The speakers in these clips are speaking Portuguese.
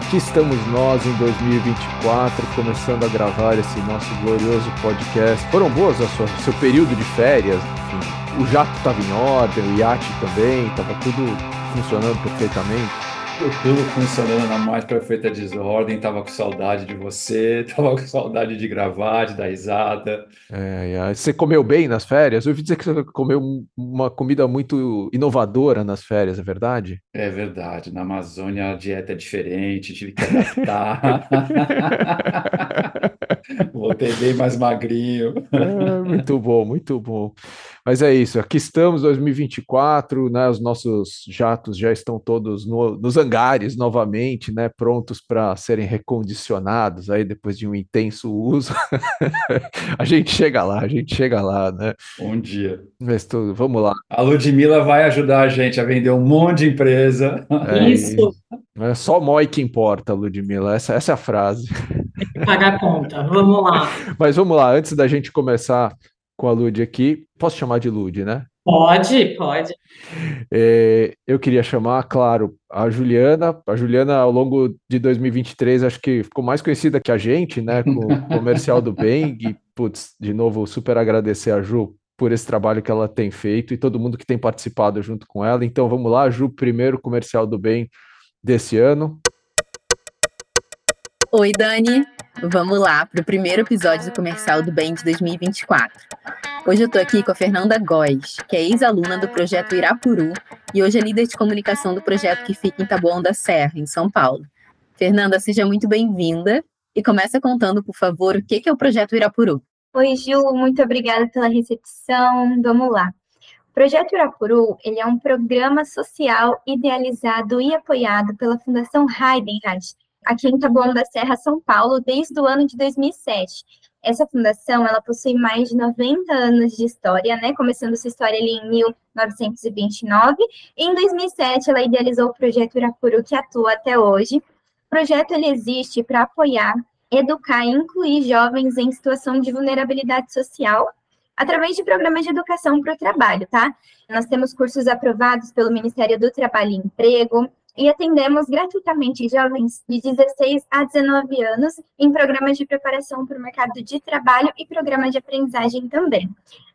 Aqui estamos nós em 2024, começando a gravar esse nosso glorioso podcast. Foram boas o seu período de férias? Enfim, o jato estava em ordem, o iate também, estava tudo funcionando perfeitamente tudo funcionando na mais perfeita desordem, tava com saudade de você, tava com saudade de gravar, de dar risada. É, é. Você comeu bem nas férias? Eu ouvi dizer que você comeu uma comida muito inovadora nas férias, é verdade? É verdade. Na Amazônia a dieta é diferente, tive que adaptar. Voltei bem mais magrinho. É, muito bom, muito bom. Mas é isso, aqui estamos, 2024, né? Os nossos jatos já estão todos no, nos hangares novamente, né? Prontos para serem recondicionados aí depois de um intenso uso. a gente chega lá, a gente chega lá, né? Bom dia. Mas tudo, vamos lá. A Ludmilla vai ajudar a gente a vender um monte de empresa. É isso. É só MOI que importa, Ludmilla. Essa, essa é a frase. Pagar a conta. Vamos lá. Mas vamos lá, antes da gente começar com a Lud aqui. Posso chamar de Lud, né? Pode, pode. É, eu queria chamar, claro, a Juliana. A Juliana, ao longo de 2023, acho que ficou mais conhecida que a gente, né? Com o comercial do Bem. E, putz, de novo, super agradecer a Ju por esse trabalho que ela tem feito e todo mundo que tem participado junto com ela. Então, vamos lá, Ju, primeiro comercial do Bem desse ano. Oi, Dani. Vamos lá para o primeiro episódio do comercial do Bem de 2024. Hoje eu estou aqui com a Fernanda Góes, que é ex-aluna do projeto Irapuru e hoje é líder de comunicação do projeto que fica em Taboão da Serra, em São Paulo. Fernanda, seja muito bem-vinda e começa contando, por favor, o que é o projeto Irapuru. Oi, Ju, muito obrigada pela recepção. Vamos lá. O Projeto Irapuru ele é um programa social idealizado e apoiado pela Fundação Heidenreich, aqui em Taboão da Serra, São Paulo, desde o ano de 2007. Essa fundação, ela possui mais de 90 anos de história, né? Começando sua história ali em 1929. E em 2007, ela idealizou o projeto Irapuru, que atua até hoje. O projeto ele existe para apoiar, educar e incluir jovens em situação de vulnerabilidade social através de programas de educação para o trabalho, tá? Nós temos cursos aprovados pelo Ministério do Trabalho e Emprego, e atendemos gratuitamente jovens de 16 a 19 anos em programas de preparação para o mercado de trabalho e programas de aprendizagem também.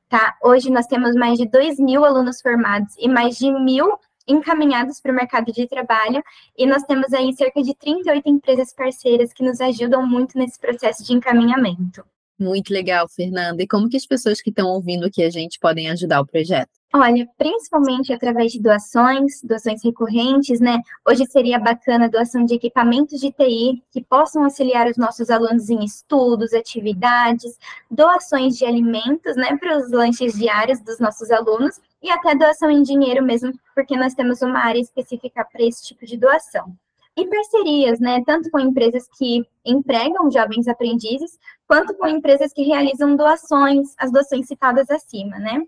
Tá? Hoje nós temos mais de 2 mil alunos formados e mais de mil encaminhados para o mercado de trabalho, e nós temos aí cerca de 38 empresas parceiras que nos ajudam muito nesse processo de encaminhamento. Muito legal, Fernanda. E como que as pessoas que estão ouvindo aqui a gente podem ajudar o projeto? Olha, principalmente através de doações, doações recorrentes, né? Hoje seria bacana doação de equipamentos de TI que possam auxiliar os nossos alunos em estudos, atividades, doações de alimentos, né, para os lanches diários dos nossos alunos e até doação em dinheiro mesmo, porque nós temos uma área específica para esse tipo de doação e parcerias, né, tanto com empresas que empregam jovens aprendizes, quanto com empresas que realizam doações, as doações citadas acima, né.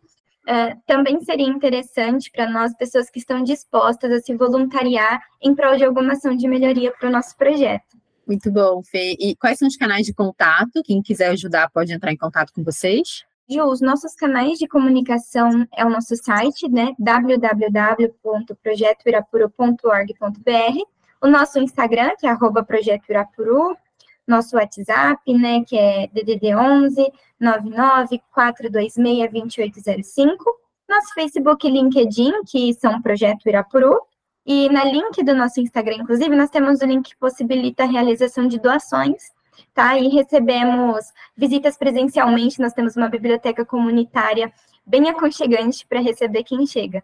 Uh, também seria interessante para nós, pessoas que estão dispostas a se voluntariar em prol de alguma ação de melhoria para o nosso projeto. Muito bom, Fê. E quais são os canais de contato? Quem quiser ajudar pode entrar em contato com vocês? Ju, os nossos canais de comunicação é o nosso site, né? www.projetoirapuru.org.br o nosso Instagram, que é arroba Projeto Irapuru, nosso WhatsApp, né, que é DDD 11 99 426 2805, nosso Facebook e LinkedIn, que são Projeto Irapuru, e na link do nosso Instagram, inclusive, nós temos o link que possibilita a realização de doações, tá? E recebemos visitas presencialmente, nós temos uma biblioteca comunitária bem aconchegante para receber quem chega.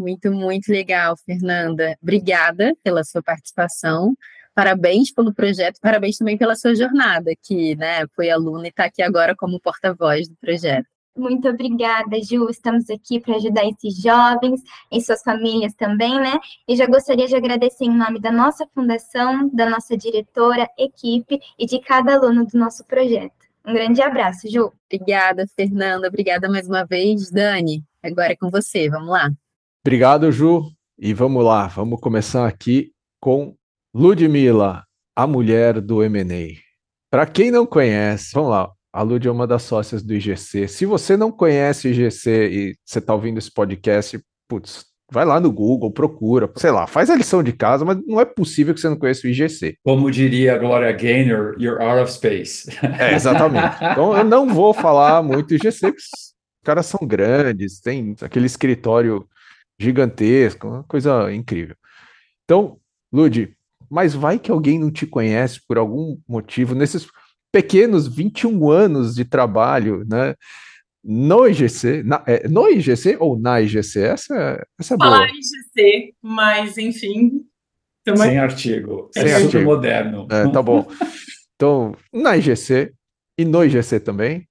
Muito, muito legal, Fernanda. Obrigada pela sua participação. Parabéns pelo projeto, parabéns também pela sua jornada, que né, foi aluna e está aqui agora como porta-voz do projeto. Muito obrigada, Ju. Estamos aqui para ajudar esses jovens e suas famílias também, né? E já gostaria de agradecer em nome da nossa fundação, da nossa diretora, equipe e de cada aluno do nosso projeto. Um grande abraço, Ju. Obrigada, Fernanda. Obrigada mais uma vez. Dani, agora é com você. Vamos lá. Obrigado, Ju. E vamos lá, vamos começar aqui com Ludmilla, a mulher do M&A. Para quem não conhece, vamos lá, a Lud é uma das sócias do IGC. Se você não conhece o IGC e você está ouvindo esse podcast, putz, vai lá no Google, procura, sei lá, faz a lição de casa, mas não é possível que você não conheça o IGC. Como diria a Gloria Gaynor, you're out of space. É, exatamente. Então eu não vou falar muito IGC, porque os caras são grandes, tem aquele escritório gigantesco, uma coisa incrível. Então, Lud, mas vai que alguém não te conhece por algum motivo nesses pequenos 21 anos de trabalho, né? No IGC, na, é, no IGC ou na IGC? Essa, essa é boa. Falar IGC, mas enfim. Sem artigo. Sem é artigo. super moderno. É, tá bom. Então, na IGC e no IGC também.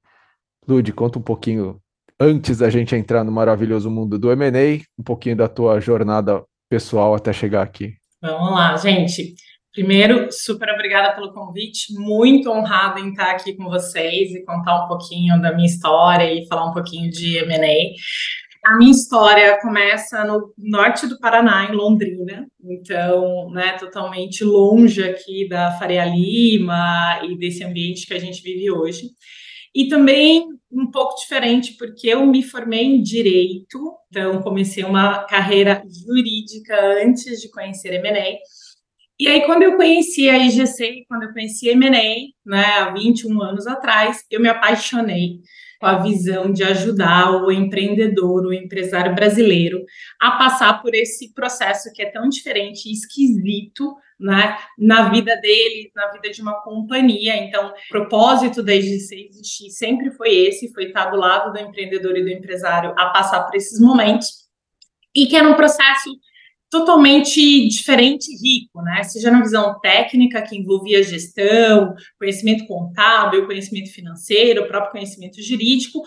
Lud, conta um pouquinho, antes da gente entrar no maravilhoso mundo do M&A, um pouquinho da tua jornada pessoal até chegar aqui. Vamos lá, gente. Primeiro, super obrigada pelo convite, muito honrada em estar aqui com vocês e contar um pouquinho da minha história e falar um pouquinho de M&A. A minha história começa no norte do Paraná, em Londrina, então, né, totalmente longe aqui da Faria Lima e desse ambiente que a gente vive hoje. E também um pouco diferente, porque eu me formei em Direito, então comecei uma carreira jurídica antes de conhecer M&A, e aí, quando eu conheci a IGC, quando eu conheci M&A, né, há 21 anos atrás, eu me apaixonei com a visão de ajudar o empreendedor, o empresário brasileiro a passar por esse processo que é tão diferente e esquisito, né, na vida dele, na vida de uma companhia. Então, o propósito da IGC existir sempre foi esse, foi estar do lado do empreendedor e do empresário a passar por esses momentos, e que era um processo totalmente diferente e rico, né? Seja na visão técnica, que envolvia gestão, conhecimento contábil, conhecimento financeiro, próprio conhecimento jurídico,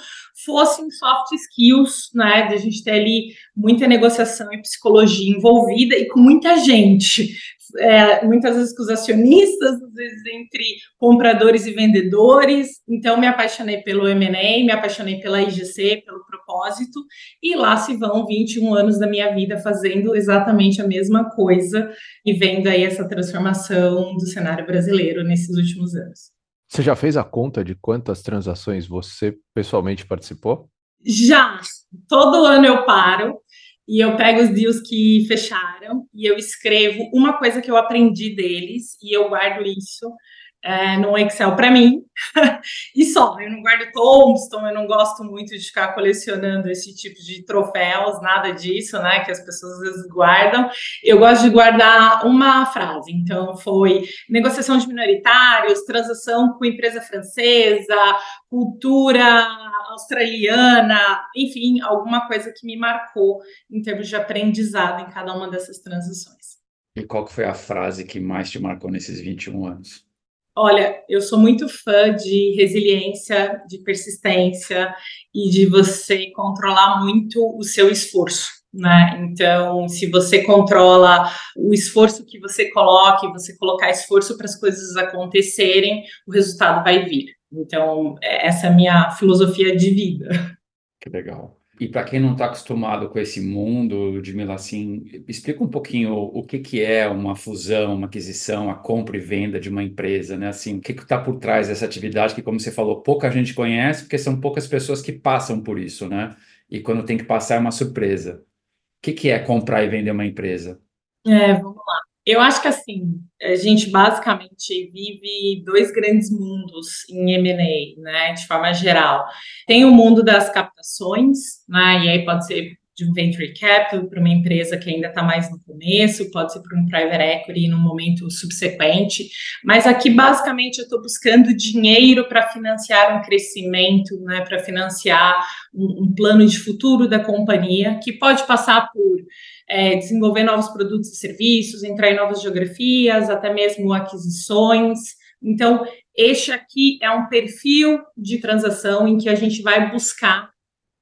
fossem soft skills, né? De a gente ter ali muita negociação e psicologia envolvida e com muita gente. É, muitas vezes com os acionistas, às vezes entre compradores e vendedores. Então, me apaixonei pelo M&A, me apaixonei pela IGC, pelo propósito, e lá se vão 21 anos da minha vida fazendo exatamente a mesma coisa e vendo aí essa transformação do cenário brasileiro nesses últimos anos. Você já fez a conta de quantas transações você pessoalmente participou? Já. Todo ano eu paro e eu pego os deals que fecharam e eu escrevo uma coisa que eu aprendi deles e eu guardo isso é, no Excel para mim e só. Eu não guardo Tombstone, eu não gosto muito de ficar colecionando esse tipo de troféus, nada disso, né? Que as pessoas às vezes guardam. Eu gosto de guardar uma frase. Então, foi negociação de minoritários, transação com empresa francesa, cultura australiana, enfim, alguma coisa que me marcou em termos de aprendizado em cada uma dessas transições. E qual que foi a frase que mais te marcou nesses 21 anos? Olha, eu sou muito fã de resiliência, de persistência e de você controlar muito o seu esforço, né? Então, se você controla o esforço que você coloca você colocar esforço para as coisas acontecerem, o resultado vai vir. Então, essa é a minha filosofia de vida. Que legal. E para quem não está acostumado com esse mundo, Ludmila, assim, explica um pouquinho o que, que é uma fusão, uma aquisição, a compra e venda de uma empresa, né? Assim, o que está por trás dessa atividade que, como você falou, pouca gente conhece, porque são poucas pessoas que passam por isso, né? E quando tem que passar é uma surpresa. O que, que é comprar e vender uma empresa? É, vamos lá. Eu acho que assim, a gente basicamente vive dois grandes mundos em M&A, né, de forma geral. Tem o mundo das captações, né, e aí pode ser de um venture capital para uma empresa que ainda está mais no começo, pode ser para um private equity no momento subsequente, mas aqui basicamente eu estou buscando dinheiro para financiar um crescimento, né, para financiar um, um plano de futuro da companhia, que pode passar por é, desenvolver novos produtos e serviços, entrar em novas geografias, até mesmo aquisições. Então, este aqui é um perfil de transação em que a gente vai buscar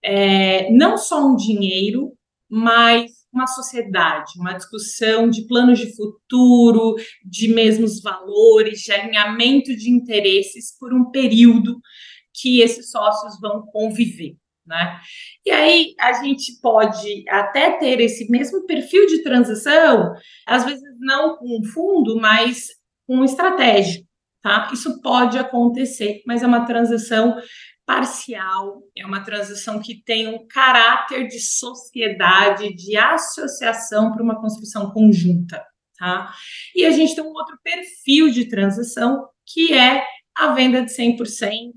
é, não só um dinheiro, mas uma sociedade, uma discussão de planos de futuro, de mesmos valores, de alinhamento de interesses por um período que esses sócios vão conviver. Né? E aí a gente pode até ter esse mesmo perfil de transação, às vezes não com fundo, mas com estratégia, tá? Isso pode acontecer, mas é uma transação parcial, é uma transição que tem um caráter de sociedade, de associação para uma construção conjunta. Tá? E a gente tem um outro perfil de transição, que é a venda de 100%,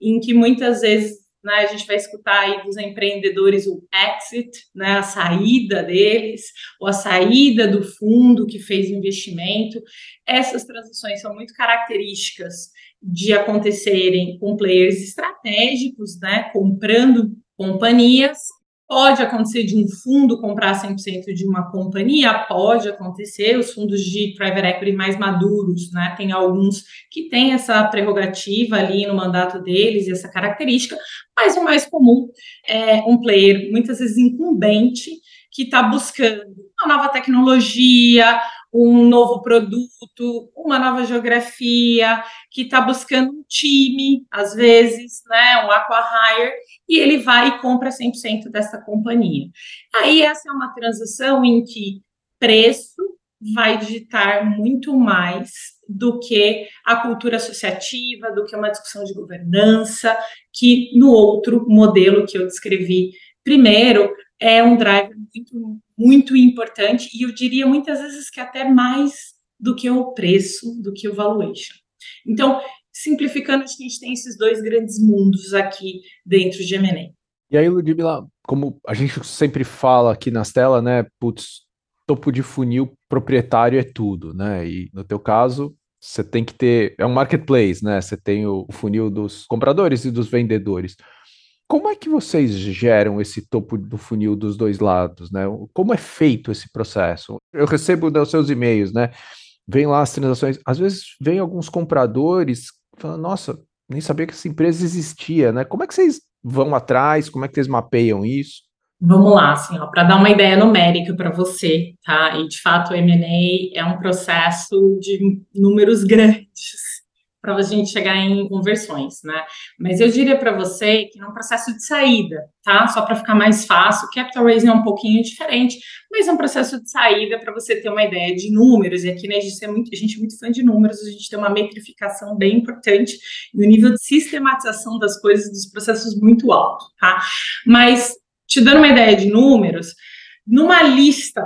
em que muitas vezes né, a gente vai escutar aí dos empreendedores o exit, né, a saída deles, ou a saída do fundo que fez investimento. Essas transições são muito características de acontecerem com players estratégicos, né, comprando companhias Pode acontecer de um fundo comprar 100% de uma companhia, pode acontecer, os fundos de private equity mais maduros, né? Tem alguns que têm essa prerrogativa ali no mandato deles e essa característica, mas o mais comum é um player, muitas vezes incumbente, que está buscando uma nova tecnologia, um novo produto, uma nova geografia, que está buscando um time, às vezes, né, um aqua-hire, e ele vai e compra 100% dessa companhia. Aí essa é uma transição em que preço vai digitar muito mais do que a cultura associativa, do que uma discussão de governança, que no outro modelo que eu descrevi primeiro, é um driver muito, muito importante e eu diria muitas vezes que até mais do que o preço, do que o valuation. Então, simplificando, a gente tem esses dois grandes mundos aqui dentro de M&A. E aí, Ludmila, como a gente sempre fala aqui nas telas, né, putz, topo de funil proprietário é tudo, né? E no teu caso, você tem que ter, é um marketplace, né? Você tem o funil dos compradores e dos vendedores. Como é que vocês geram esse topo do funil dos dois lados, né? Como é feito esse processo? Eu recebo os seus e-mails, né? Vem lá as transações, às vezes vem alguns compradores falando, nossa, nem sabia que essa empresa existia, né? Como é que vocês vão atrás? Como é que vocês mapeiam isso? Vamos lá, assim, para dar uma ideia numérica para você, tá? E de fato o M&A é um processo de números grandes para a gente chegar em conversões, né? Mas eu diria para você que num processo de saída, tá? Só para ficar mais fácil, capital raising é um pouquinho diferente, mas é um processo de saída para você ter uma ideia de números. E aqui, né, a gente é muito, a gente é muito fã de números, a gente tem uma metrificação bem importante e o nível de sistematização das coisas, dos processos muito alto, tá? Mas te dando uma ideia de números, numa lista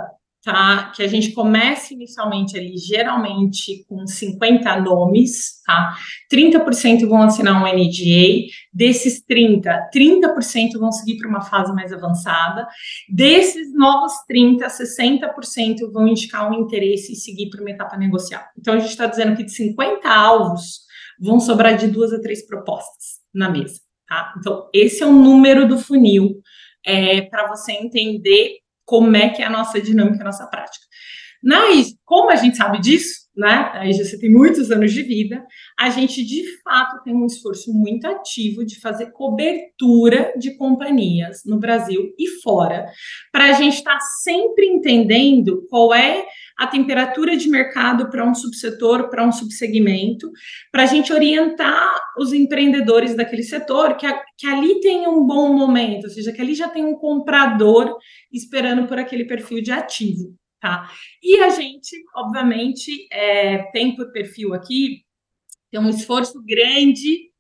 tá? Que a gente começa inicialmente ali, geralmente com 50 nomes, tá? 30% vão assinar um NDA, desses 30, 30% vão seguir para uma fase mais avançada, desses novos 30, 60% vão indicar um interesse e seguir para uma etapa negocial. Então a gente está dizendo que de 50 alvos vão sobrar de duas a três propostas na mesa, tá? Então esse é o número do funil é, para você entender como é que é a nossa dinâmica, a nossa prática. Mas, como a gente sabe disso, né? Aí você tem muitos anos de vida, a gente de fato tem um esforço muito ativo de fazer cobertura de companhias no Brasil e fora, para a gente estar tá sempre entendendo qual é a temperatura de mercado para um subsetor, para um subsegmento, para a gente orientar os empreendedores daquele setor que, a, que ali tem um bom momento, ou seja, que ali já tem um comprador esperando por aquele perfil de ativo. Tá? E a gente, obviamente, é, tem por perfil aqui, tem um esforço grande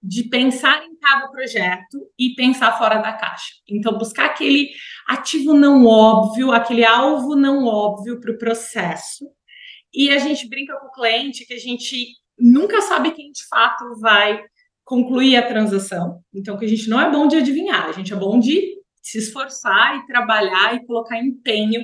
de pensar em cada projeto e pensar fora da caixa. Então, buscar aquele ativo não óbvio, aquele alvo não óbvio para o processo. E a gente brinca com o cliente que a gente nunca sabe quem de fato vai concluir a transação. Então, que a gente não é bom de adivinhar, a gente é bom de se esforçar e trabalhar e colocar empenho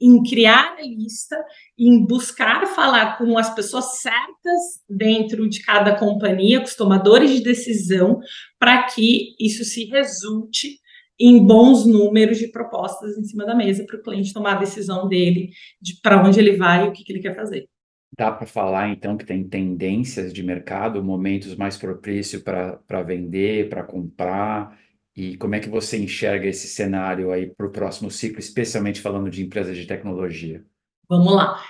em criar a lista, em buscar falar com as pessoas certas dentro de cada companhia, com os tomadores de decisão, para que isso se resulte em bons números de propostas em cima da mesa para o cliente tomar a decisão dele de para onde ele vai e o que, que ele quer fazer. Dá para falar, então, que tem tendências de mercado, momentos mais propícios para vender, para comprar, e como é que você enxerga esse cenário aí para o próximo ciclo, especialmente falando de empresas de tecnologia? Vamos lá.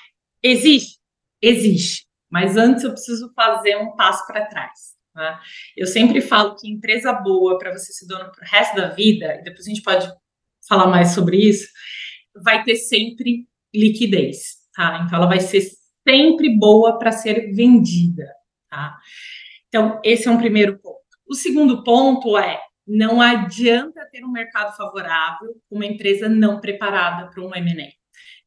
Existe? Existe. Mas antes eu preciso fazer um passo para trás. Né? Eu sempre falo que empresa boa para você ser dono para o resto da vida, e depois a gente pode falar mais sobre isso, vai ter sempre liquidez. Tá? Então ela vai ser sempre boa para ser vendida. Tá? Então, esse é um primeiro ponto. O segundo ponto é não adianta ter um mercado favorável uma empresa não preparada para um M&A.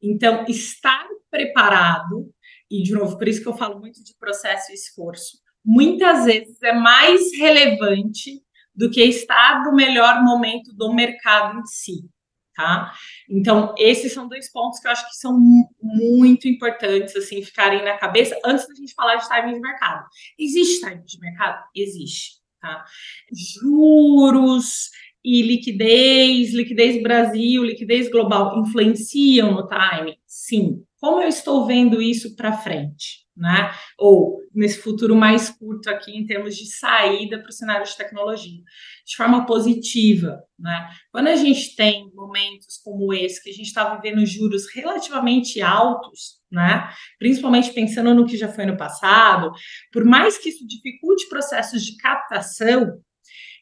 Então, estar preparado, e de novo, por isso que eu falo muito de processo e esforço, muitas vezes é mais relevante do que estar no melhor momento do mercado em si. Tá? Então, esses são dois pontos que eu acho que são muito importantes, assim, ficarem na cabeça antes da gente falar de timing de mercado. Existe timing de mercado? Existe. Tá? Juros e liquidez, liquidez Brasil, liquidez global influenciam no timing? Sim. Como eu estou vendo isso para frente? Né? Ou nesse futuro mais curto aqui em termos de saída para o cenário de tecnologia, de forma positiva, né? Quando a gente tem momentos como esse que a gente está vivendo juros relativamente altos, né? Principalmente pensando no que já foi no passado, por mais que isso dificulte processos de captação,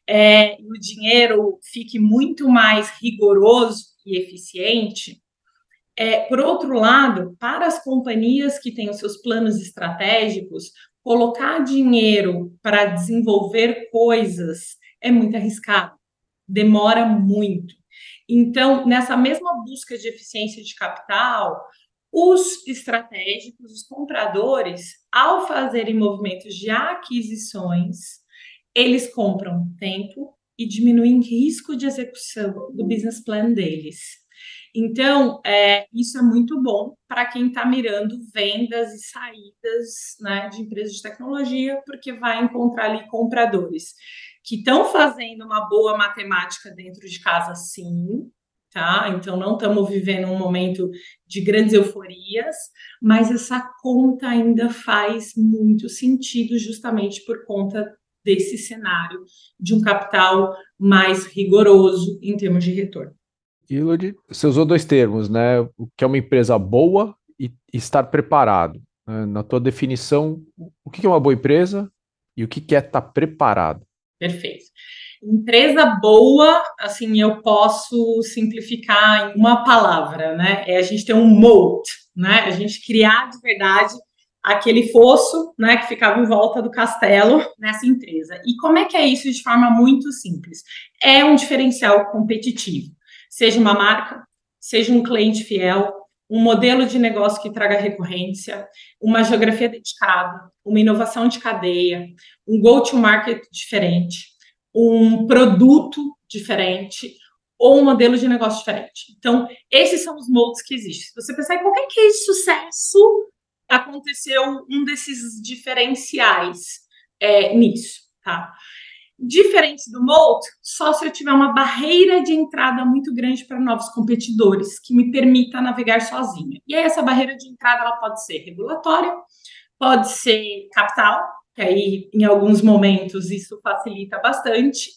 é, o dinheiro fique muito mais rigoroso e eficiente, é, por outro lado, para as companhias que têm os seus planos estratégicos, colocar dinheiro para desenvolver coisas é muito arriscado, demora muito. Então, nessa mesma busca de eficiência de capital, os estratégicos, os compradores, ao fazerem movimentos de aquisições, eles compram tempo e diminuem risco de execução do business plan deles. Então, é, isso é muito bom para quem está mirando vendas e saídas né, de empresas de tecnologia, porque vai encontrar ali compradores que estão fazendo uma boa matemática dentro de casa, sim, tá? Então, não estamos vivendo um momento de grandes euforias, mas essa conta ainda faz muito sentido, justamente por conta desse cenário de um capital mais rigoroso em termos de retorno. Ilod, você usou dois termos, né? O que é uma empresa boa e estar preparado. Né? Na tua definição, o que é uma boa empresa e o que é estar preparado? Perfeito. Empresa boa, assim, eu posso simplificar em uma palavra, né? É a gente ter um moat, né? A gente criar de verdade aquele fosso, né, que ficava em volta do castelo nessa empresa. E como é que é isso de forma muito simples? É um diferencial competitivo seja uma marca, seja um cliente fiel, um modelo de negócio que traga recorrência, uma geografia dedicada, uma inovação de cadeia, um go-to-market diferente, um produto diferente ou um modelo de negócio diferente. Então, esses são os moldes que existem. Se você pensar em qualquer case de sucesso, aconteceu um desses diferenciais é, nisso, tá? Diferente do Molt, só se eu tiver uma barreira de entrada muito grande para novos competidores, que me permita navegar sozinha. E aí, essa barreira de entrada ela pode ser regulatória, pode ser capital, que aí, em alguns momentos, isso facilita bastante.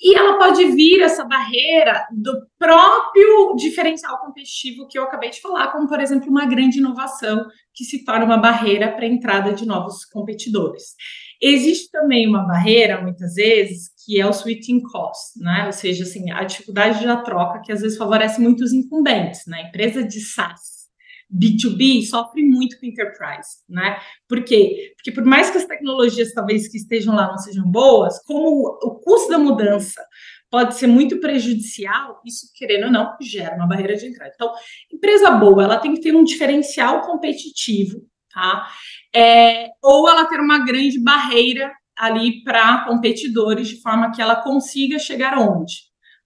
E ela pode vir, essa barreira, do próprio diferencial competitivo que eu acabei de falar, como, por exemplo, uma grande inovação que se torna uma barreira para a entrada de novos competidores. Existe também uma barreira, muitas vezes, que é o switching cost, né? Ou seja, assim, a dificuldade da troca que às vezes favorece muito os incumbentes, né? Empresa de SaaS, B2B sofre muito com enterprise, né? Por quê? Porque por mais que as tecnologias talvez que estejam lá não sejam boas, como o custo da mudança pode ser muito prejudicial, isso, querendo ou não, gera uma barreira de entrada. Então, empresa boa, ela tem que ter um diferencial competitivo tá? É, ou ela ter uma grande barreira ali para competidores, de forma que ela consiga chegar onde?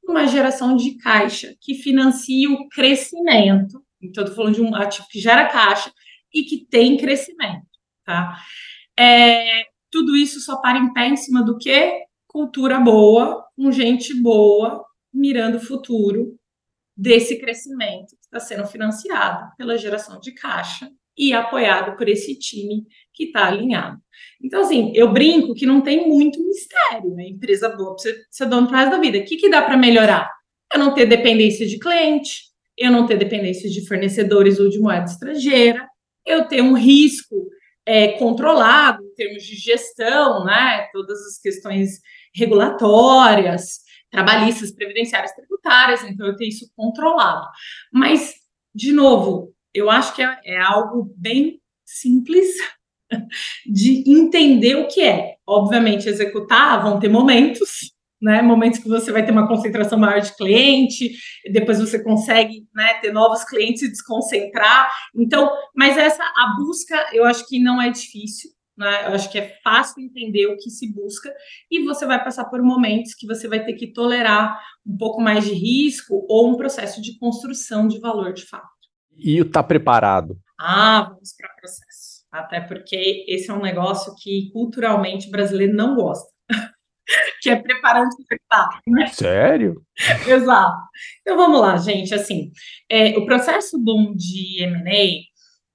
Uma geração de caixa que financia o crescimento. Então, estou falando de um ativo que gera caixa e que tem crescimento, tá? É, tudo isso só para em pé em cima do que? Cultura boa, com gente boa, mirando o futuro desse crescimento que está sendo financiado pela geração de caixa e apoiado por esse time que está alinhado. Então, assim, eu brinco que não tem muito mistério, né? Empresa boa para você ser dono para da vida. O que, que dá para melhorar? Eu não ter dependência de cliente, eu não ter dependência de fornecedores ou de moeda estrangeira, eu ter um risco é, controlado em termos de gestão, né? Todas as questões regulatórias, trabalhistas, previdenciárias, tributárias, então eu ter isso controlado. Mas, de novo, eu acho que é, é algo bem simples de entender o que é. Obviamente, executar vão ter momentos, né? Momentos que você vai ter uma concentração maior de cliente, depois você consegue né, ter novos clientes e desconcentrar. Então, mas essa a busca eu acho que não é difícil. Né? Eu acho que é fácil entender o que se busca e você vai passar por momentos que você vai ter que tolerar um pouco mais de risco ou um processo de construção de valor de fato. E o tá preparado? Ah, vamos para processo. Até porque esse é um negócio que culturalmente o brasileiro não gosta. que é preparando o né? Sério? Exato. Então vamos lá, gente. Assim, é, o processo bom de M&A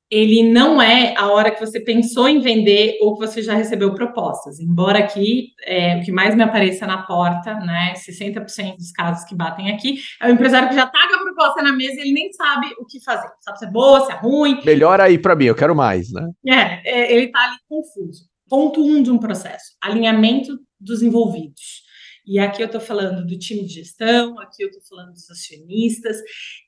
ele não é a hora que você pensou em vender ou que você já recebeu propostas. Embora aqui é, o que mais me apareça na porta, né, 60% dos casos que batem aqui, é o empresário que já está com a proposta na mesa e ele nem sabe o que fazer. Sabe se é boa, se é ruim. Melhor aí para mim, eu quero mais, né? É, é ele está ali confuso. Ponto um de um processo: alinhamento dos envolvidos. E aqui eu estou falando do time de gestão, aqui eu estou falando dos acionistas,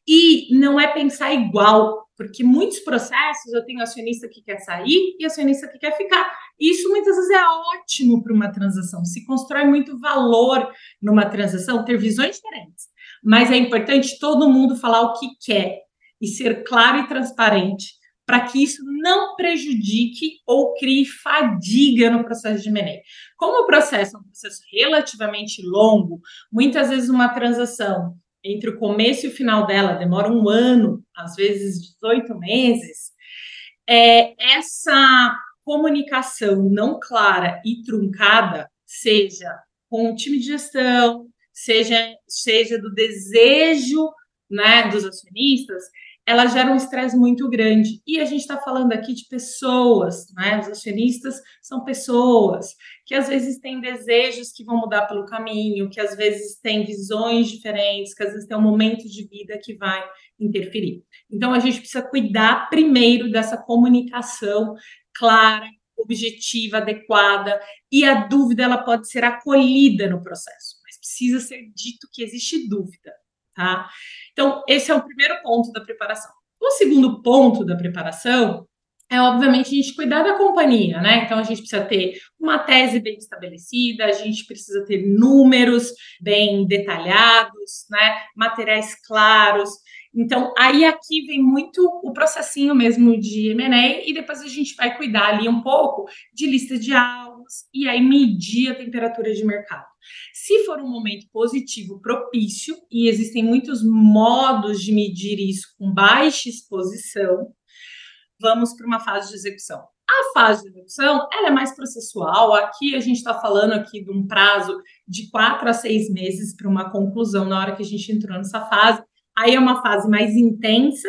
e não é pensar igual, porque muitos processos eu tenho acionista que quer sair e acionista que quer ficar. E isso muitas vezes é ótimo para uma transação, se constrói muito valor numa transação, ter visões diferentes. Mas é importante todo mundo falar o que quer e ser claro e transparente para que isso não prejudique ou crie fadiga no processo de M&A. Como o processo é um processo relativamente longo, muitas vezes uma transação entre o começo e o final dela demora um ano, às vezes 18 meses, é, essa comunicação não clara e truncada, seja com o time de gestão, seja, seja do desejo né, dos acionistas, ela gera um estresse muito grande. E a gente está falando aqui de pessoas, né? Os acionistas são pessoas que às vezes têm desejos que vão mudar pelo caminho, que às vezes têm visões diferentes, que às vezes tem um momento de vida que vai interferir. Então a gente precisa cuidar primeiro dessa comunicação clara, objetiva, adequada, e a dúvida ela pode ser acolhida no processo, mas precisa ser dito que existe dúvida tá? Então, esse é o primeiro ponto da preparação. O segundo ponto da preparação é, obviamente, a gente cuidar da companhia, né? Então, a gente precisa ter uma tese bem estabelecida, a gente precisa ter números bem detalhados, né? Materiais claros. Então, aí aqui vem muito o processinho mesmo de M&A e depois a gente vai cuidar ali um pouco de lista de e aí medir a temperatura de mercado. Se for um momento positivo propício, e existem muitos modos de medir isso com baixa exposição, vamos para uma fase de execução. A fase de execução ela é mais processual. Aqui a gente está falando aqui de um prazo de quatro a seis meses para uma conclusão na hora que a gente entrou nessa fase. Aí é uma fase mais intensa,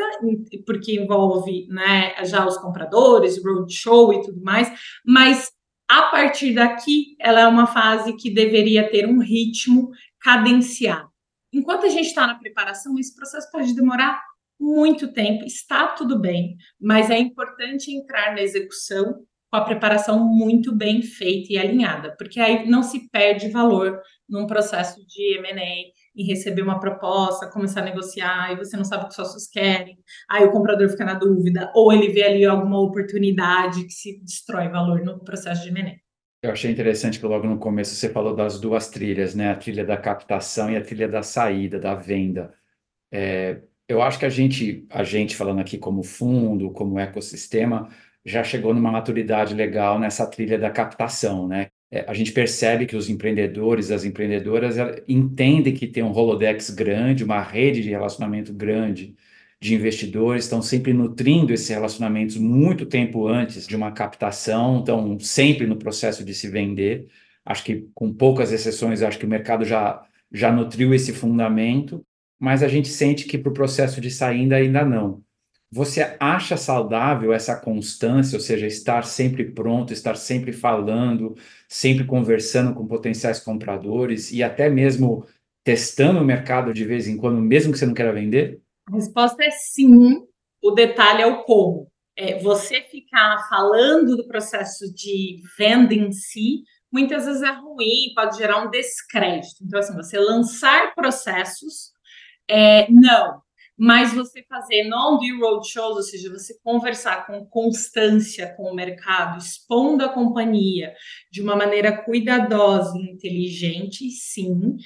porque envolve né, já os compradores, roadshow e tudo mais, mas a partir daqui, ela é uma fase que deveria ter um ritmo cadenciado. Enquanto a gente está na preparação, esse processo pode demorar muito tempo, está tudo bem, mas é importante entrar na execução com a preparação muito bem feita e alinhada, porque aí não se perde valor num processo de M&A e receber uma proposta, começar a negociar, e você não sabe o que os sócios querem, aí o comprador fica na dúvida, ou ele vê ali alguma oportunidade que se destrói valor no processo de M&A. Eu achei interessante que logo no começo você falou das duas trilhas, né? A trilha da captação e a trilha da saída, da venda. É, eu acho que a gente, a gente falando aqui como fundo, como ecossistema, já chegou numa maturidade legal nessa trilha da captação, né? É, a gente percebe que os empreendedores, as empreendedoras, entendem que tem um Rolodex grande, uma rede de relacionamento grande de investidores, estão sempre nutrindo esses relacionamentos muito tempo antes de uma captação, estão sempre no processo de se vender. Acho que, com poucas exceções, acho que o mercado já, já nutriu esse fundamento, mas a gente sente que para o processo de saída ainda não. Você acha saudável essa constância, ou seja, estar sempre pronto, estar sempre falando, sempre conversando com potenciais compradores e até mesmo testando o mercado de vez em quando, mesmo que você não queira vender? A resposta é sim. O detalhe é o como. É, você ficar falando do processo de venda em si, muitas vezes é ruim, pode gerar um descrédito. Então, assim, você lançar processos, é, não. Mas você fazer non-deal roadshows, ou seja, você conversar com constância com o mercado, expondo a companhia de uma maneira cuidadosa e inteligente, sim.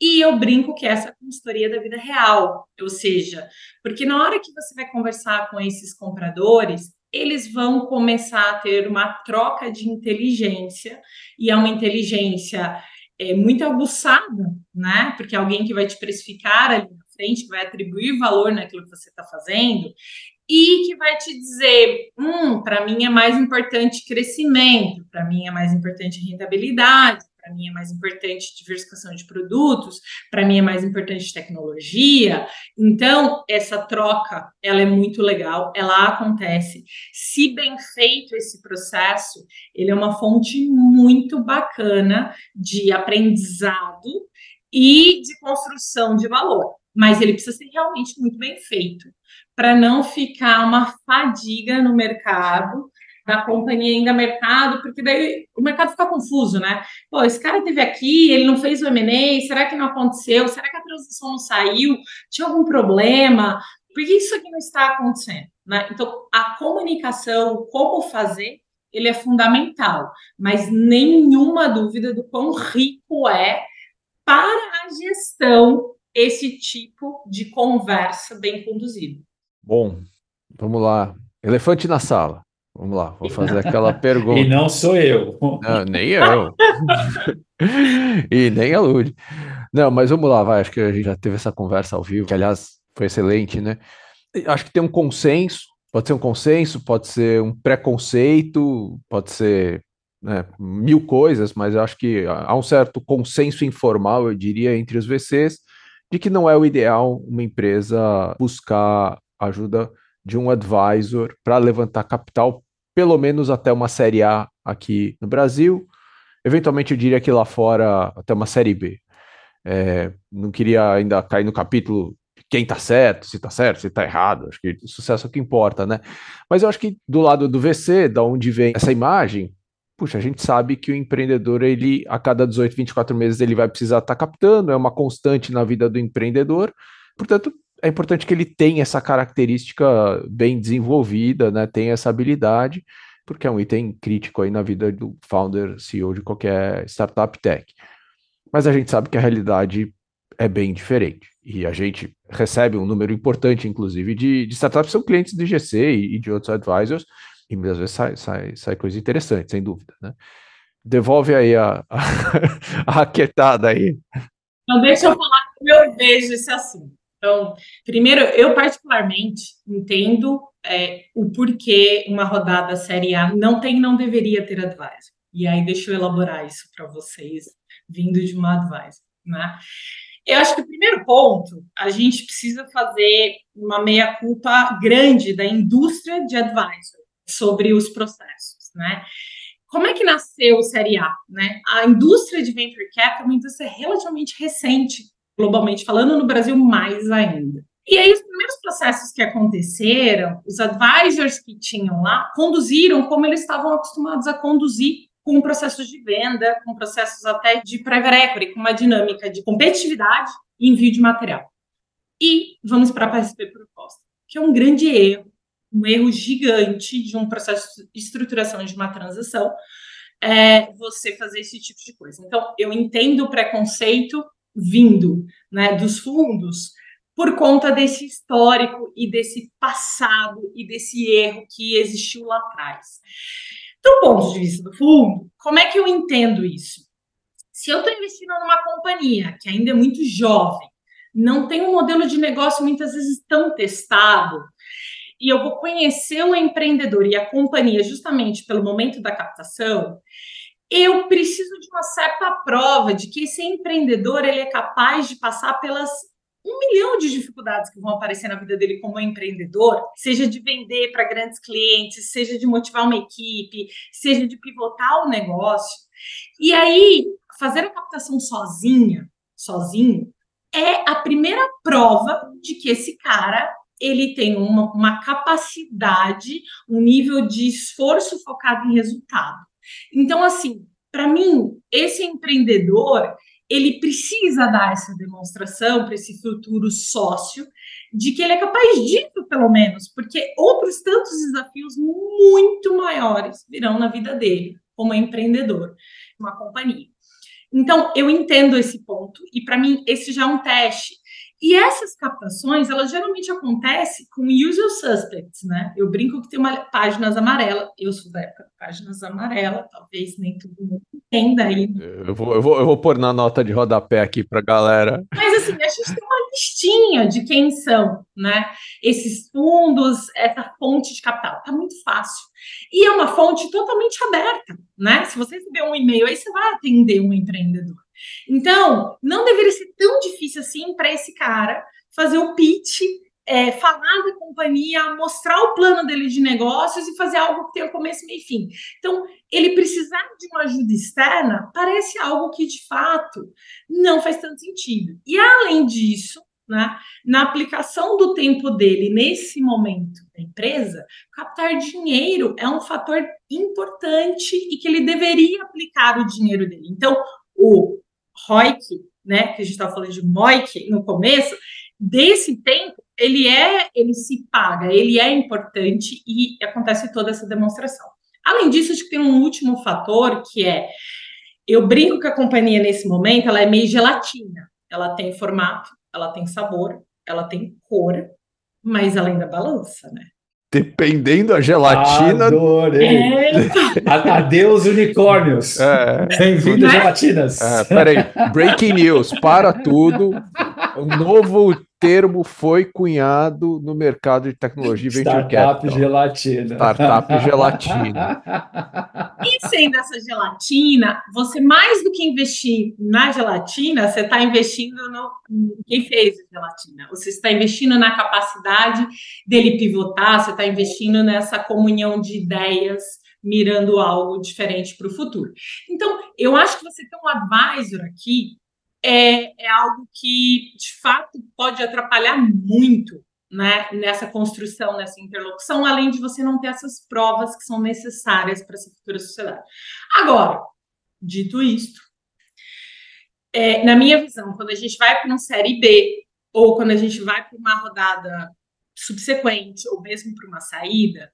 E eu brinco que essa é a consultoria da vida real, ou seja, porque na hora que você vai conversar com esses compradores, eles vão começar a ter uma troca de inteligência, e é uma inteligência é, muito aguçada, né? Porque é alguém que vai te precificar ali na que vai atribuir valor naquilo que você está fazendo, e que vai te dizer: hum, para mim é mais importante crescimento, para mim é mais importante rentabilidade, para mim é mais importante diversificação de produtos, para mim é mais importante tecnologia. Então, essa troca, ela é muito legal, ela acontece. Se bem feito esse processo, ele é uma fonte muito bacana de aprendizado e de construção de valor, mas ele precisa ser realmente muito bem feito para não ficar uma fadiga no mercado da companhia ainda mercado, porque daí o mercado fica confuso, né? Pô, esse cara teve aqui, ele não fez o M&A, será que não aconteceu? Será que a transição não saiu? Tinha algum problema? Por que isso aqui não está acontecendo? Né? Então, a comunicação, como fazer, ele é fundamental, mas nenhuma dúvida do quão rico é para a gestão esse tipo de conversa bem conduzida. Bom, vamos lá. Elefante na sala. Vamos lá, vou fazer aquela pergunta. E não sou eu. Não, nem eu. e nem a Lud. Não, mas vamos lá, vai. Acho que a gente já teve essa conversa ao vivo, que aliás foi excelente, né? Acho que tem um consenso, pode ser um consenso, pode ser um preconceito, pode ser né, mil coisas, mas eu acho que há um certo consenso informal, eu diria, entre os VCs, de que não é o ideal uma empresa buscar ajuda de um advisor para levantar capital pelo menos até uma Série A aqui no Brasil. Eventualmente, eu diria que lá fora até uma Série B. É, não queria ainda cair no capítulo quem está certo, se está certo, se está errado. Acho que o sucesso é o que importa, né? Mas eu acho que do lado do VC, da onde vem essa imagem, puxa, a gente sabe que o empreendedor, ele a cada 18, 24 meses, ele vai precisar estar tá captando, é uma constante na vida do empreendedor. Portanto, é importante que ele tenha essa característica bem desenvolvida, né? Tenha essa habilidade, porque é um item crítico aí na vida do founder, CEO de qualquer startup tech. Mas a gente sabe que a realidade é bem diferente. E a gente recebe um número importante, inclusive, de, de startups que são clientes do IGC e, e, de outros advisors, e muitas vezes sai, sai, sai coisa interessante, sem dúvida, né? Devolve aí a, a, a raquetada aí. Então, deixa eu falar como eu vejo esse assunto. Então, primeiro, eu particularmente entendo é, o porquê uma rodada Série A não tem não deveria ter advisor. E aí, deixa eu elaborar isso para vocês, vindo de uma advisor, né? Eu acho que o primeiro ponto, a gente precisa fazer uma meia-culpa grande da indústria de advisor sobre os processos, né? Como é que nasceu o Série A? Né? A indústria de venture capital é uma indústria relativamente recente globalmente falando, no Brasil mais ainda. E aí, os primeiros processos que aconteceram, os advisors que tinham lá conduziram como eles estavam acostumados a conduzir com processos de venda, com processos até de private equity, com uma dinâmica de competitividade e envio de material. E vamos para a PSP proposta, que é um grande erro, um erro gigante de um processo de estruturação de uma transação, é você fazer esse tipo de coisa. Então, eu entendo o preconceito vindo né, dos fundos por conta desse histórico e desse passado e desse erro que existiu lá atrás. Do ponto de vista do fundo, como é que eu entendo isso? Se eu estou investindo numa companhia que ainda é muito jovem, não tem um modelo de negócio muitas vezes tão testado, e eu vou conhecer o empreendedor e a companhia justamente pelo momento da captação, eu preciso de uma certa prova de que esse empreendedor ele é capaz de passar pelas um milhão de dificuldades que vão aparecer na vida dele como empreendedor, seja de vender para grandes clientes, seja de motivar uma equipe, seja de pivotar o negócio. E aí, fazer a captação sozinha, sozinho, é a primeira prova de que esse cara ele tem uma, uma capacidade, um nível de esforço focado em resultado. Então, assim, para mim, esse empreendedor, ele precisa dar essa demonstração para esse futuro sócio de que ele é capaz disso, pelo menos, porque outros tantos desafios muito maiores virão na vida dele como empreendedor, uma companhia. Então, eu entendo esse ponto, e para mim, esse já é um teste. E essas captações, elas geralmente acontecem com usual suspects, né? Eu brinco que tem uma páginas amarelas, eu sou da época páginas amarelas, talvez nem todo mundo entenda aí. Eu vou, eu vou, eu vou pôr na nota de rodapé aqui para galera. Mas assim, a gente tem uma listinha de quem são, né? Esses fundos, essa fonte de capital, tá muito fácil. E é uma fonte totalmente aberta, né? Se você receber um e-mail aí, você vai atender um empreendedor. Então, não deveria ser tão difícil assim para esse cara fazer o pitch, é, falar da companhia, mostrar o plano dele de negócios e fazer algo que tenha começo, meio e fim. Então, ele precisar de uma ajuda externa parece algo que, de fato, não faz tanto sentido. E, além disso, né, na aplicação do tempo dele nesse momento da empresa, captar dinheiro é um fator importante e que ele deveria aplicar o dinheiro dele. Então, o ROIC, né, que a gente estava falando de MOIC no começo, desse tempo, ele é, ele se paga, ele é importante e acontece toda essa demonstração. Além disso, acho que tem um último fator que é, eu brinco que a companhia nesse momento, ela é meio gelatina. Ela tem formato, ela tem sabor, ela tem cor, mas ela ainda balança, né? Dependendo da gelatina. Adorei. É. Adeus, unicórnios. É. Bem-vindo, gelatinas. É, peraí. Breaking news. Para tudo. O novo termo foi cunhado no mercado de tecnologia e venture Startup capital. gelatina. Startup gelatina. E sendo essa gelatina, você mais do que investir na gelatina, você está investindo no quem fez a gelatina. Você está investindo na capacidade dele pivotar, você está investindo nessa comunhão de ideias mirando algo diferente para o futuro. Então, eu acho que você tem um advisor aqui é, é algo que, de fato, pode atrapalhar muito né, nessa construção, nessa interlocução, além de você não ter essas provas que são necessárias para essa futura sociedade. Agora, dito isto, é, na minha visão, quando a gente vai para uma série B, ou quando a gente vai para uma rodada subsequente, ou mesmo para uma saída,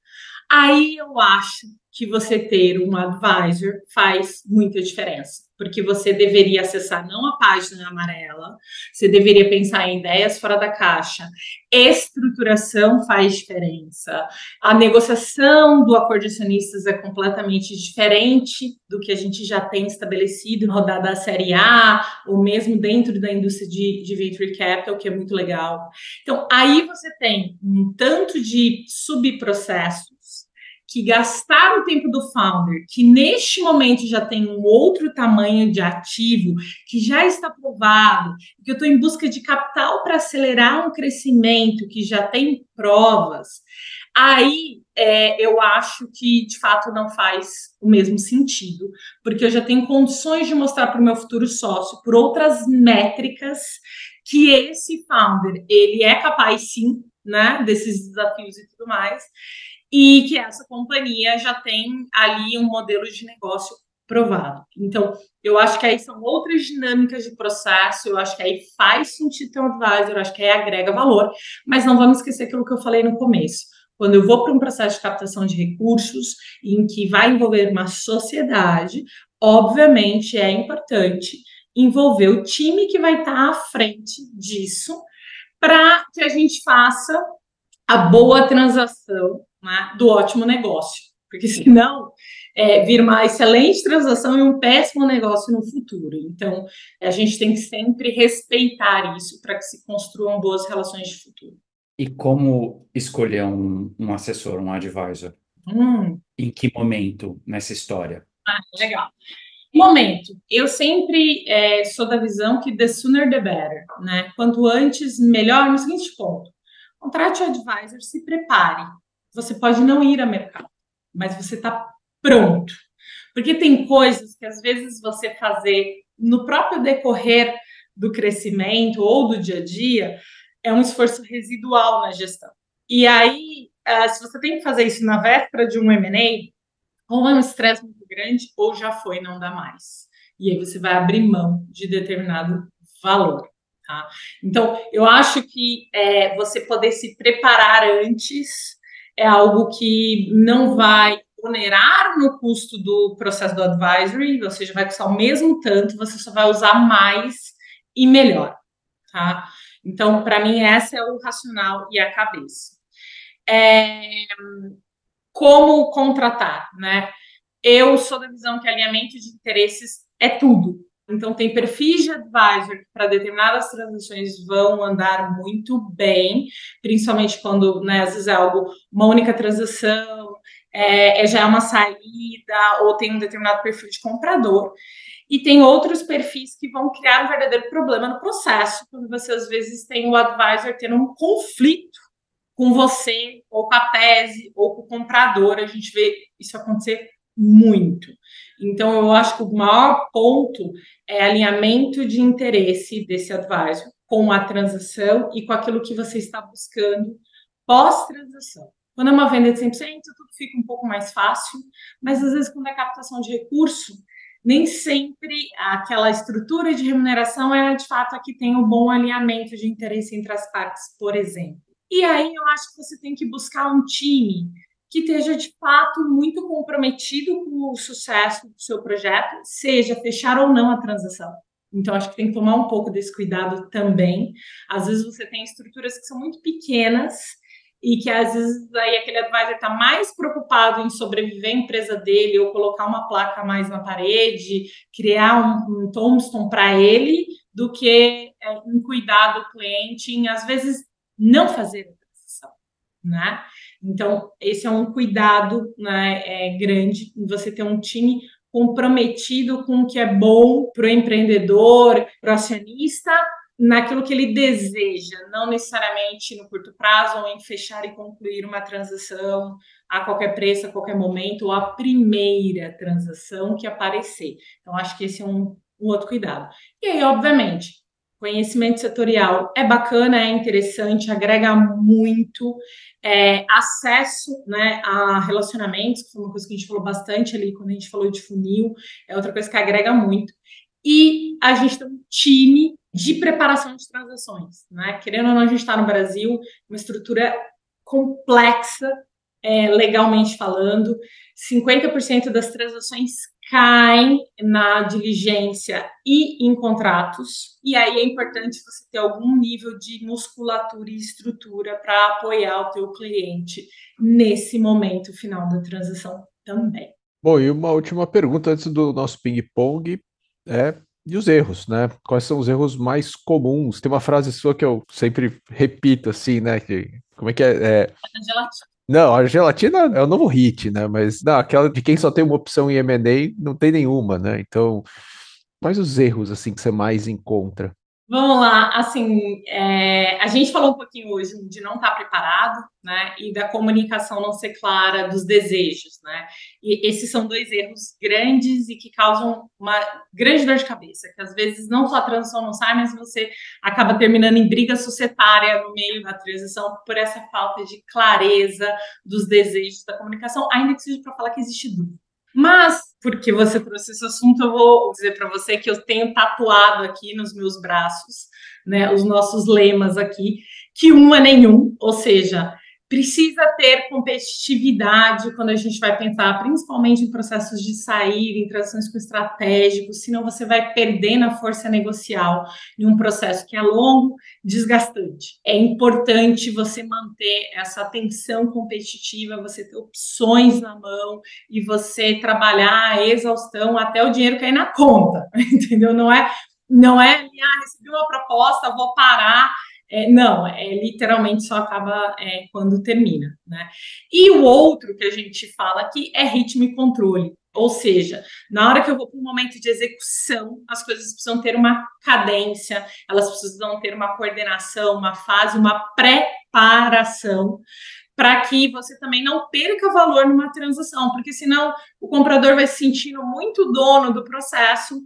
aí eu acho que você ter um advisor faz muita diferença porque você deveria acessar não a página amarela, você deveria pensar em ideias fora da caixa. Estruturação faz diferença. A negociação do acordo de acionistas é completamente diferente do que a gente já tem estabelecido na rodada da Série A, ou mesmo dentro da indústria de, de Venture Capital, que é muito legal. Então, aí você tem um tanto de subprocessos que gastar o tempo do founder, que neste momento já tem um outro tamanho de ativo, que já está provado, que eu estou em busca de capital para acelerar um crescimento, que já tem provas, aí é, eu acho que de fato não faz o mesmo sentido, porque eu já tenho condições de mostrar para o meu futuro sócio, por outras métricas, que esse founder ele é capaz sim, né, desses desafios e tudo mais e que essa companhia já tem ali um modelo de negócio provado. Então, eu acho que aí são outras dinâmicas de processo, eu acho que aí faz sentido ter um advisor, eu acho que aí agrega valor, mas não vamos esquecer aquilo que eu falei no começo. Quando eu vou para um processo de captação de recursos em que vai envolver uma sociedade, obviamente é importante envolver o time que vai estar à frente disso, para que a gente faça a boa transação né, do ótimo negócio, porque senão é, vira uma excelente transação e um péssimo negócio no futuro. Então, a gente tem que sempre respeitar isso para que se construam boas relações de futuro. E como escolher um, um assessor, um advisor? Hum. Em que momento nessa história? Ah, legal. Momento, eu sempre é, sou da visão que the sooner the better, né? Quanto antes, melhor, no seguinte ponto. Contrate o advisor, se prepare. Você pode não ir a mercado, mas você está pronto. Porque tem coisas que às vezes você fazer no próprio decorrer do crescimento ou do dia a dia é um esforço residual na gestão. E aí, uh, se você tem que fazer isso na véspera de um M&A, ou é um estresse muito grande, ou já foi, não dá mais. e aí você vai abrir mão de determinado valor. Tá? Então, eu acho que é, você poder se preparar antes é algo que não vai onerar no custo do processo do advisory, ou seja, vai custar o mesmo tanto, você só vai usar mais e melhor. Tá? Então, para mim, essa é o racional e a cabeça. É, como contratar, né? Eu sou da visão que alinhamento de interesses é tudo. Então, tem perfis de advisor que para determinadas transações vão andar muito bem, principalmente quando, né, às vezes é algo, uma única transação, é, é já é uma saída, ou tem um determinado perfil de comprador. E tem outros perfis que vão criar um verdadeiro problema no processo, quando você às vezes tem o advisor tendo um conflito com você, ou com a tese, ou com o comprador. A gente vê isso acontecer muito. Então, eu acho que o maior ponto é alinhamento de interesse desse advisor com a transação e com aquilo que você está buscando pós-transação. Quando é uma venda de 100%, tudo fica um pouco mais fácil, mas às vezes, quando é captação de recurso, nem sempre aquela estrutura de remuneração é de fato a que tem um bom alinhamento de interesse entre as partes, por exemplo. E aí eu acho que você tem que buscar um time que esteja de fato muito comprometido com o sucesso do seu projeto, seja fechar ou não a transação. Então, acho que tem que tomar um pouco desse cuidado também. Às vezes você tem estruturas que são muito pequenas e que às vezes aí aquele advisor está mais preocupado em sobreviver a empresa dele ou colocar uma placa mais na parede, criar um, um tombstone para ele, do que é, em cuidar do cliente, em às vezes não fazer a transição, né? Então, esse é um cuidado né, é, grande você ter um time comprometido com o que é bom para o empreendedor, para o acionista, naquilo que ele deseja, não necessariamente no curto prazo ou em fechar e concluir uma transação a qualquer preço, a qualquer momento, ou a primeira transação que aparecer. Então, acho que esse é um, um outro cuidado. E aí, obviamente, Conhecimento setorial é bacana, é interessante, agrega muito. É, acesso né, a relacionamentos, que foi uma coisa que a gente falou bastante ali quando a gente falou de funil, é outra coisa que agrega muito. E a gente tem um time de preparação de transações. Né? Querendo ou não, a gente está no Brasil, uma estrutura complexa, é, legalmente falando. 50% das transações caem na diligência e em contratos, e aí é importante você ter algum nível de musculatura e estrutura para apoiar o teu cliente nesse momento final da transação também. Bom, e uma última pergunta antes do nosso ping-pong é e os erros, né? Quais são os erros mais comuns? Tem uma frase sua que eu sempre repito assim, né? Que, como é que é? é... Não, a gelatina é o novo hit, né? Mas não, aquela de quem só tem uma opção em M&A não tem nenhuma, né? Então, quais os erros assim que você mais encontra? Vamos lá, assim, é, a gente falou um pouquinho hoje de não estar preparado, né, e da comunicação não ser clara dos desejos, né, e esses são dois erros grandes e que causam uma grande dor de cabeça, que às vezes não só a transição não sai, mas você acaba terminando em briga societária no meio da transição por essa falta de clareza dos desejos da comunicação, ainda que seja para falar que existe dúvida. Mas, porque você trouxe esse assunto, eu vou dizer para você que eu tenho tatuado aqui nos meus braços, né, os nossos lemas aqui, que um é nenhum, ou seja, precisa ter competitividade quando a gente vai pensar, principalmente em processos de sair, em transações com estratégicos, senão você vai perder na força negocial em um processo que é longo, desgastante. É importante você manter essa atenção competitiva, você ter opções na mão e você trabalhar a exaustão até o dinheiro cair na conta, entendeu? Não é não é, ah, recebi uma proposta, vou parar é, não, é literalmente só acaba é, quando termina, né? E o outro que a gente fala aqui é ritmo e controle. Ou seja, na hora que eu vou para um momento de execução, as coisas precisam ter uma cadência, elas precisam ter uma coordenação, uma fase, uma preparação, para que você também não perca valor numa transação, porque senão o comprador vai se sentindo muito dono do processo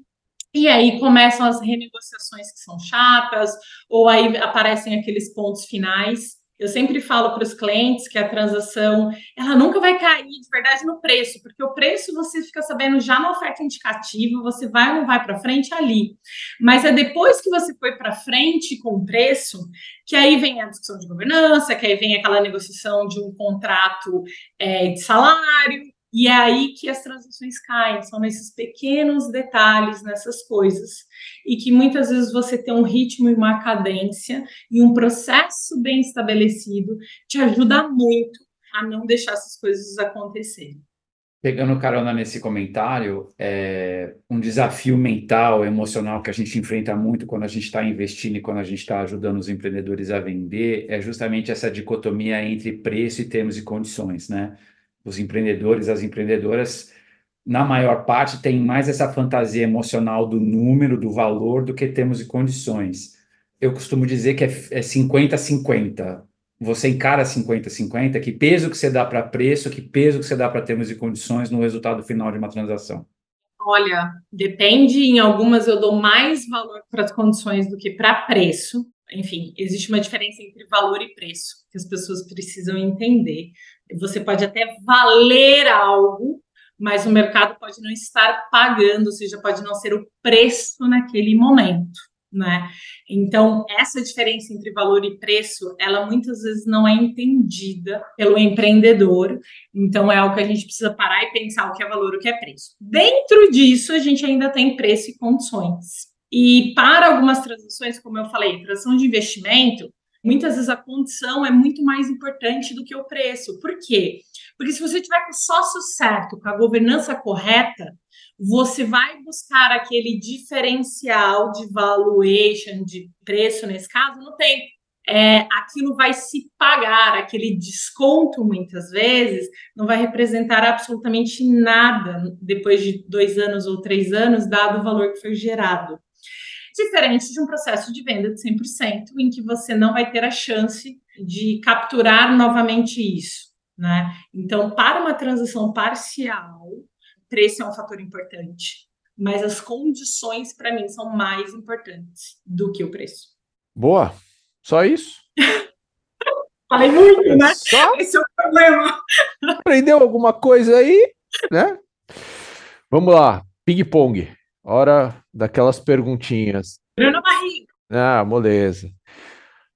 e aí começam as renegociações que são chatas, ou aí aparecem aqueles pontos finais. Eu sempre falo para os clientes que a transação ela nunca vai cair de verdade no preço, porque o preço você fica sabendo já na oferta indicativa, você vai ou não vai para frente ali. Mas é depois que você foi para frente com o preço que aí vem a discussão de governança, que aí vem aquela negociação de um contrato é, de salário, e é aí que as transações caem, são nesses pequenos detalhes, nessas coisas. E que muitas vezes você tem um ritmo e uma cadência e um processo bem estabelecido te ajuda muito a não deixar essas coisas acontecerem. Pegando carona nesse comentário, é um desafio mental, emocional que a gente enfrenta muito quando a gente está investindo e quando a gente está ajudando os empreendedores a vender, é justamente essa dicotomia entre preço e termos e condições, né? Os empreendedores, as empreendedoras, na maior parte, têm mais essa fantasia emocional do número, do valor, do que temos e condições. Eu costumo dizer que é 50-50. É você encara 50-50, que peso que você dá para preço, que peso que você dá para termos e condições no resultado final de uma transação? Olha, depende. Em algumas eu dou mais valor para as condições do que para preço. Enfim, existe uma diferença entre valor e preço que as pessoas precisam entender. Você pode até valer algo, mas o mercado pode não estar pagando, ou seja, pode não ser o preço naquele momento, né? Então, essa diferença entre valor e preço, ela muitas vezes não é entendida pelo empreendedor. Então, é algo que a gente precisa parar e pensar o que é valor, o que é preço. Dentro disso, a gente ainda tem preço e condições. E para algumas transações, como eu falei, transação de investimento, muitas vezes a condição é muito mais importante do que o preço. Por quê? Porque se você tiver com o sócio certo, com a governança correta, você vai buscar aquele diferencial de valuation, de preço nesse caso, no tempo. É, aquilo vai se pagar, aquele desconto, muitas vezes, não vai representar absolutamente nada depois de dois anos ou três anos, dado o valor que foi gerado. Diferente de um processo de venda de 100%, em que você não vai ter a chance de capturar novamente isso. Né? Então, para uma transação parcial, preço é um fator importante, mas as condições, para mim, são mais importantes do que o preço. Boa, só isso? Falei muito, né? Só? Esse é o problema. Aprendeu alguma coisa aí, né? Vamos lá, ping-pong. Hora daquelas perguntinhas. Bruna Barriga. Ah, moleza.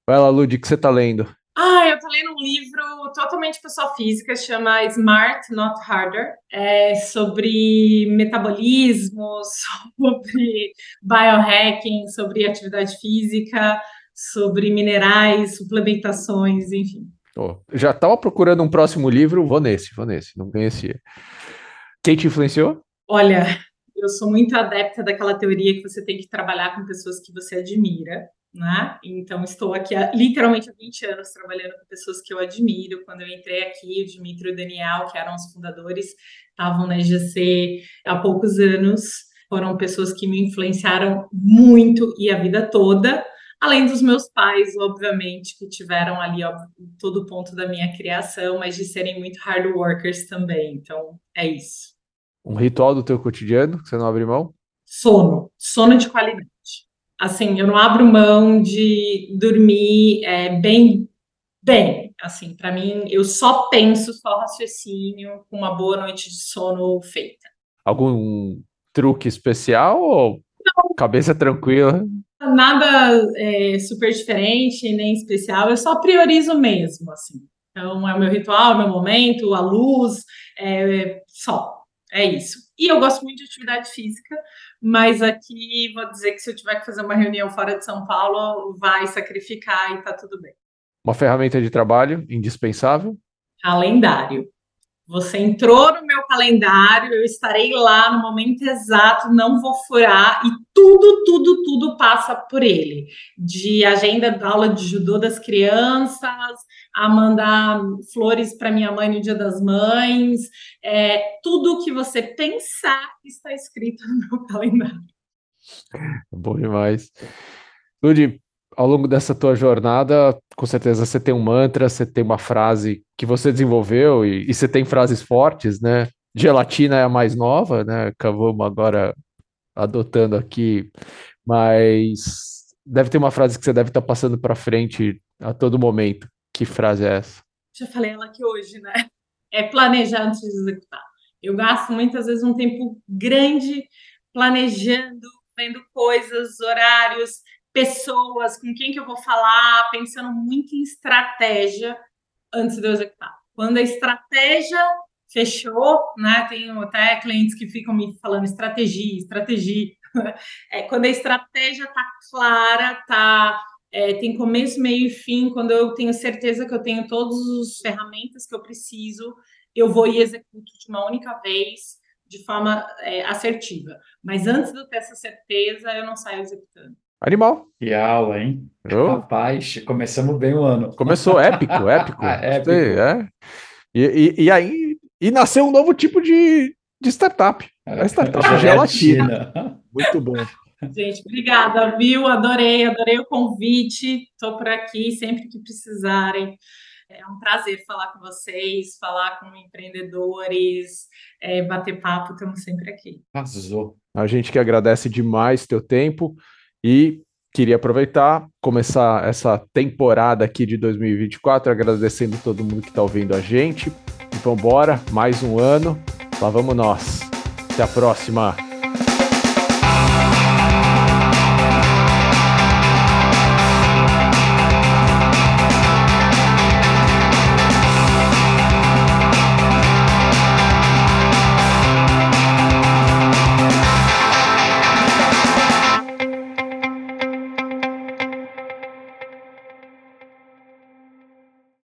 Vai lá, Lud, o que você está lendo? Ah, eu estou lendo um livro totalmente pessoa física, chama Smart Not Harder, é sobre metabolismo, sobre biohacking, sobre atividade física, sobre minerais, suplementações, enfim. Oh, já estava procurando um próximo livro, vou nesse, vou nesse, não conhecia. Quem te influenciou? Olha, eu sou muito adepta daquela teoria que você tem que trabalhar com pessoas que você admira, né? Então, estou aqui há, literalmente há 20 anos trabalhando com pessoas que eu admiro. Quando eu entrei aqui, o Dimitri e o Daniel, que eram os fundadores, estavam na IGC há poucos anos. Foram pessoas que me influenciaram muito e a vida toda. Além dos meus pais, obviamente, que tiveram ali ó, todo o ponto da minha criação, mas de serem muito hard workers também. Então, é isso. Um ritual do teu cotidiano que você não abre mão? Sono, sono de qualidade. Assim, eu não abro mão de dormir é, bem, bem. Assim, para mim, eu só penso, só raciocínio com uma boa noite de sono feita. Algum truque especial ou não. cabeça tranquila? Nada é, super diferente, nem especial, eu só priorizo mesmo, assim. Então, é o meu ritual, é o meu momento, a luz, é, só. É isso. E eu gosto muito de atividade física, mas aqui vou dizer que se eu tiver que fazer uma reunião fora de São Paulo, vai sacrificar e tá tudo bem. Uma ferramenta de trabalho indispensável? Calendário. Você entrou no meu calendário, eu estarei lá no momento exato, não vou furar e tudo, tudo, tudo passa por ele. De agenda da aula de judô das crianças, a mandar flores para minha mãe no Dia das Mães, é, tudo que você pensar está escrito no meu calendário. Bom demais. Ludi, ao longo dessa tua jornada, com certeza você tem um mantra, você tem uma frase que você desenvolveu e, e você tem frases fortes, né? Gelatina é a mais nova, né? Acabamos agora adotando aqui, mas deve ter uma frase que você deve estar passando para frente a todo momento. Que frase é essa? Já falei ela aqui hoje, né? É planejar antes de executar. Eu gasto muitas vezes um tempo grande planejando, vendo coisas, horários, pessoas, com quem que eu vou falar, pensando muito em estratégia antes de eu executar. Quando a estratégia fechou, né? Tenho até clientes que ficam me falando estratégia, estratégia. É, quando a estratégia está clara, tá, é, tem começo, meio e fim, quando eu tenho certeza que eu tenho todas as ferramentas que eu preciso, eu vou e executo de uma única vez, de forma é, assertiva. Mas antes de eu ter essa certeza, eu não saio executando. Animal. Que aula, hein? Oh. Rapaz, começamos bem o ano. Começou épico, épico. épico. É. E, e, e, aí e nasceu um novo tipo de, de startup. A startup é, gelatina. Muito bom. Gente, obrigada, viu? Adorei, adorei o convite. Estou por aqui sempre que precisarem. É um prazer falar com vocês, falar com empreendedores, é, bater papo, estamos sempre aqui. Arrasou. A gente que agradece demais teu tempo e queria aproveitar, começar essa temporada aqui de 2024, agradecendo todo mundo que está ouvindo a gente. E vamos embora, mais um ano. Lá vamos nós. Até a próxima.